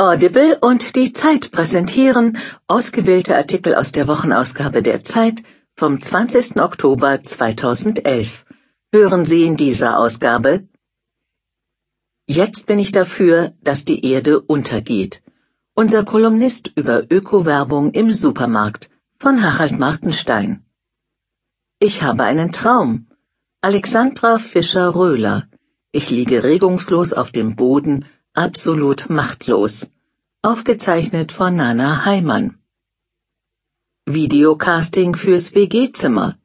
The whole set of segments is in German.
Audible und die Zeit präsentieren ausgewählte Artikel aus der Wochenausgabe der Zeit vom 20. Oktober 2011. Hören Sie in dieser Ausgabe Jetzt bin ich dafür, dass die Erde untergeht. Unser Kolumnist über Ökowerbung im Supermarkt von Harald Martenstein. Ich habe einen Traum. Alexandra Fischer-Röhler. Ich liege regungslos auf dem Boden, absolut machtlos. Aufgezeichnet von Nana Heimann. Videocasting fürs WG-Zimmer.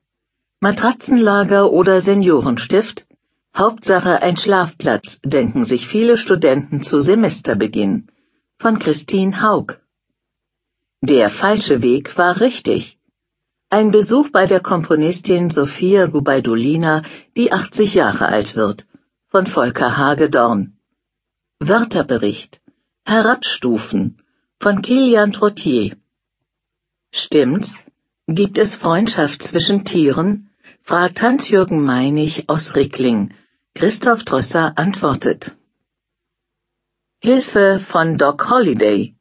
Matratzenlager oder Seniorenstift? Hauptsache ein Schlafplatz, denken sich viele Studenten zu Semesterbeginn. Von Christine Haug. Der falsche Weg war richtig. Ein Besuch bei der Komponistin Sophia Gubaidulina, die 80 Jahre alt wird, von Volker Hagedorn. Wörterbericht. Herabstufen von Kilian Trottier. Stimmt's? Gibt es Freundschaft zwischen Tieren? fragt Hans-Jürgen Meinig aus Rickling. Christoph Drösser antwortet. Hilfe von Doc Holiday.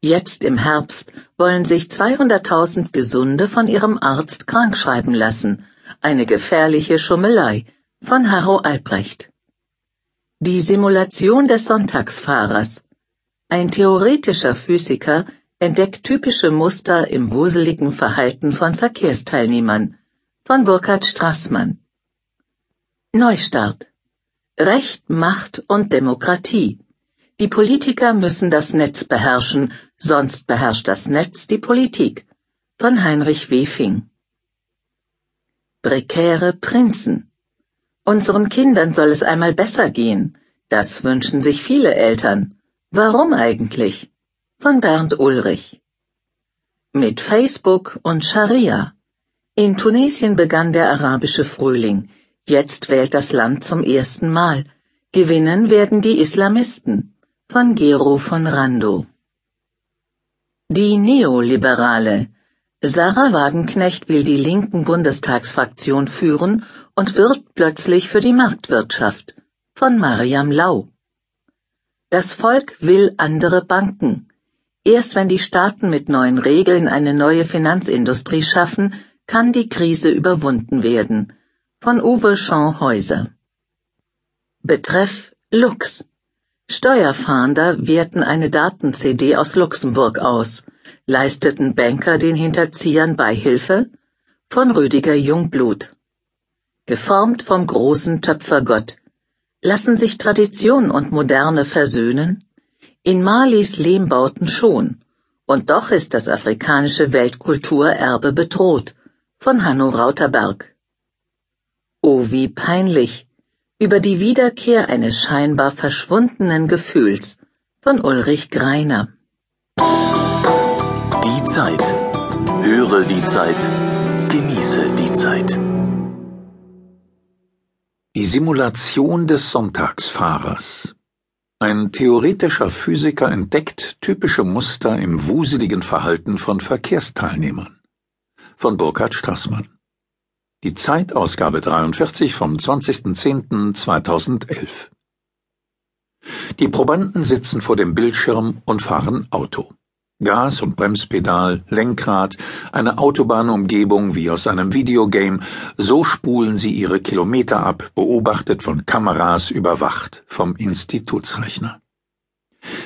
Jetzt im Herbst wollen sich 200.000 Gesunde von ihrem Arzt krankschreiben lassen. Eine gefährliche Schummelei von Harro Albrecht. Die Simulation des Sonntagsfahrers. Ein theoretischer Physiker entdeckt typische Muster im wuseligen Verhalten von Verkehrsteilnehmern. Von Burkhard Strassmann. Neustart. Recht, Macht und Demokratie. Die Politiker müssen das Netz beherrschen, sonst beherrscht das Netz die Politik. Von Heinrich Wefing. Prekäre Prinzen. Unseren Kindern soll es einmal besser gehen. Das wünschen sich viele Eltern. Warum eigentlich? Von Bernd Ulrich. Mit Facebook und Scharia. In Tunesien begann der arabische Frühling. Jetzt wählt das Land zum ersten Mal. Gewinnen werden die Islamisten von Gero von Rando. Die Neoliberale Sarah Wagenknecht will die linken Bundestagsfraktion führen und wirbt plötzlich für die Marktwirtschaft von Mariam Lau. Das Volk will andere Banken. Erst wenn die Staaten mit neuen Regeln eine neue Finanzindustrie schaffen, kann die Krise überwunden werden. Von Uwe Schauhäuser. Betreff Lux. Steuerfahnder werten eine Daten-CD aus Luxemburg aus. Leisteten Banker den Hinterziehern Beihilfe? Von Rüdiger Jungblut. Geformt vom großen Töpfergott. Lassen sich Tradition und Moderne versöhnen? In Malis Lehmbauten schon. Und doch ist das afrikanische Weltkulturerbe bedroht. Von Hanno Rauterberg. Oh, wie peinlich über die Wiederkehr eines scheinbar verschwundenen Gefühls von Ulrich Greiner. Zeit. Höre die Zeit. Genieße die Zeit. Die Simulation des Sonntagsfahrers. Ein theoretischer Physiker entdeckt typische Muster im wuseligen Verhalten von Verkehrsteilnehmern. Von Burkhard Strassmann. Die Zeitausgabe 43 vom 20.10.2011. Die Probanden sitzen vor dem Bildschirm und fahren Auto. Gas- und Bremspedal, Lenkrad, eine Autobahnumgebung wie aus einem Videogame, so spulen sie ihre Kilometer ab, beobachtet von Kameras überwacht vom Institutsrechner.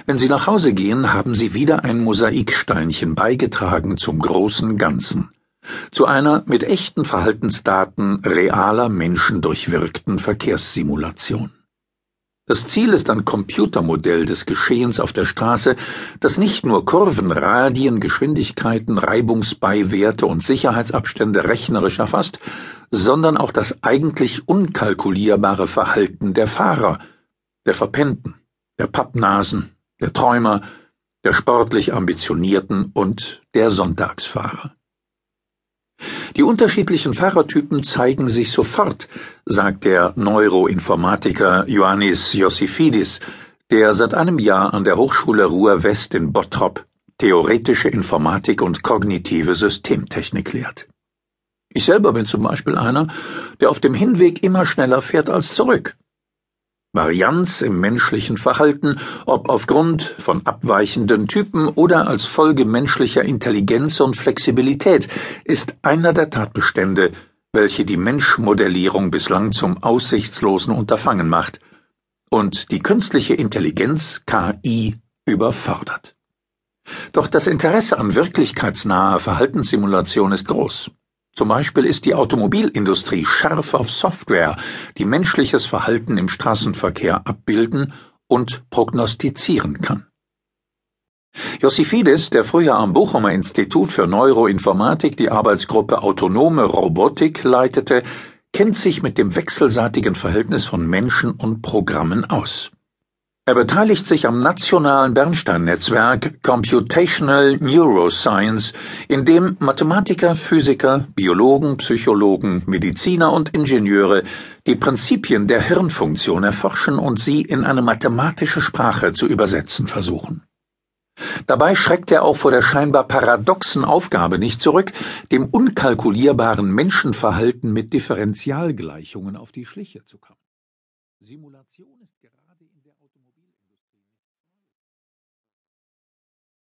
Wenn sie nach Hause gehen, haben sie wieder ein Mosaiksteinchen beigetragen zum großen Ganzen zu einer mit echten Verhaltensdaten realer Menschen durchwirkten Verkehrssimulation. Das Ziel ist ein Computermodell des Geschehens auf der Straße, das nicht nur Kurven, Radien, Geschwindigkeiten, Reibungsbeiwerte und Sicherheitsabstände rechnerisch erfasst, sondern auch das eigentlich unkalkulierbare Verhalten der Fahrer, der Verpennten, der Pappnasen, der Träumer, der sportlich Ambitionierten und der Sonntagsfahrer. Die unterschiedlichen Fahrertypen zeigen sich sofort, sagt der Neuroinformatiker Ioannis Iossifidis, der seit einem Jahr an der Hochschule Ruhr-West in Bottrop theoretische Informatik und kognitive Systemtechnik lehrt. Ich selber bin zum Beispiel einer, der auf dem Hinweg immer schneller fährt als zurück. Varianz im menschlichen Verhalten, ob aufgrund von abweichenden Typen oder als Folge menschlicher Intelligenz und Flexibilität, ist einer der Tatbestände, welche die Menschmodellierung bislang zum aussichtslosen Unterfangen macht und die künstliche Intelligenz KI überfordert. Doch das Interesse an wirklichkeitsnaher Verhaltenssimulation ist groß. Zum Beispiel ist die Automobilindustrie scharf auf Software, die menschliches Verhalten im Straßenverkehr abbilden und prognostizieren kann. Jossifidis, der früher am Bochumer Institut für Neuroinformatik die Arbeitsgruppe Autonome Robotik leitete, kennt sich mit dem wechselseitigen Verhältnis von Menschen und Programmen aus. Er beteiligt sich am nationalen Bernstein-Netzwerk Computational Neuroscience, in dem Mathematiker, Physiker, Biologen, Psychologen, Mediziner und Ingenieure die Prinzipien der Hirnfunktion erforschen und sie in eine mathematische Sprache zu übersetzen versuchen. Dabei schreckt er auch vor der scheinbar paradoxen Aufgabe nicht zurück, dem unkalkulierbaren Menschenverhalten mit Differentialgleichungen auf die Schliche zu kommen. Simulation ist gerade